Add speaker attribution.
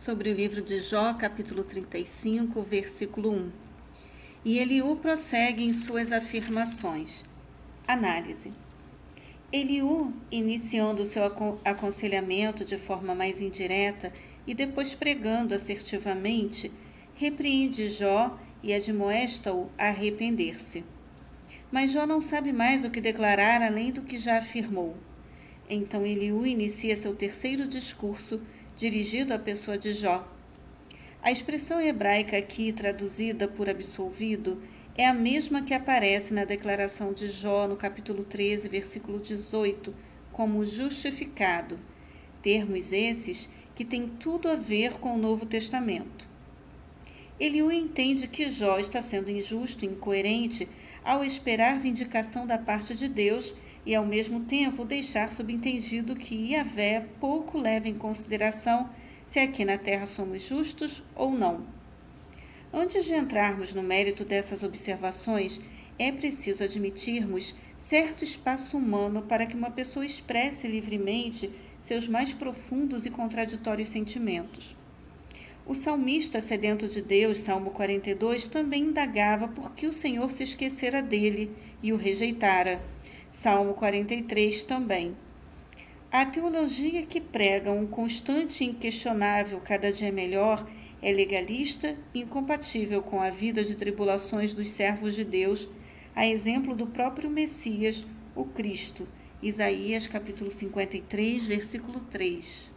Speaker 1: sobre o livro de Jó, capítulo 35, versículo 1. E Eliú prossegue em suas afirmações. Análise. Eliú, iniciando seu aconselhamento de forma mais indireta e depois pregando assertivamente, repreende Jó e admoesta-o a arrepender-se. Mas Jó não sabe mais o que declarar além do que já afirmou. Então Eliú inicia seu terceiro discurso, dirigido à pessoa de Jó. A expressão hebraica aqui traduzida por absolvido é a mesma que aparece na declaração de Jó no capítulo 13, versículo 18, como justificado. Termos esses que têm tudo a ver com o Novo Testamento. Eliú entende que Jó está sendo injusto e incoerente ao esperar vindicação da parte de Deus e, ao mesmo tempo, deixar subentendido que Iavé pouco leva em consideração se aqui na terra somos justos ou não. Antes de entrarmos no mérito dessas observações, é preciso admitirmos certo espaço humano para que uma pessoa expresse livremente seus mais profundos e contraditórios sentimentos. O salmista sedento de Deus, Salmo 42, também indagava por que o Senhor se esquecera dele e o rejeitara. Salmo 43 também. A teologia que prega um constante e inquestionável cada dia melhor é legalista e incompatível com a vida de tribulações dos servos de Deus, a exemplo do próprio Messias, o Cristo. Isaías capítulo 53, versículo 3.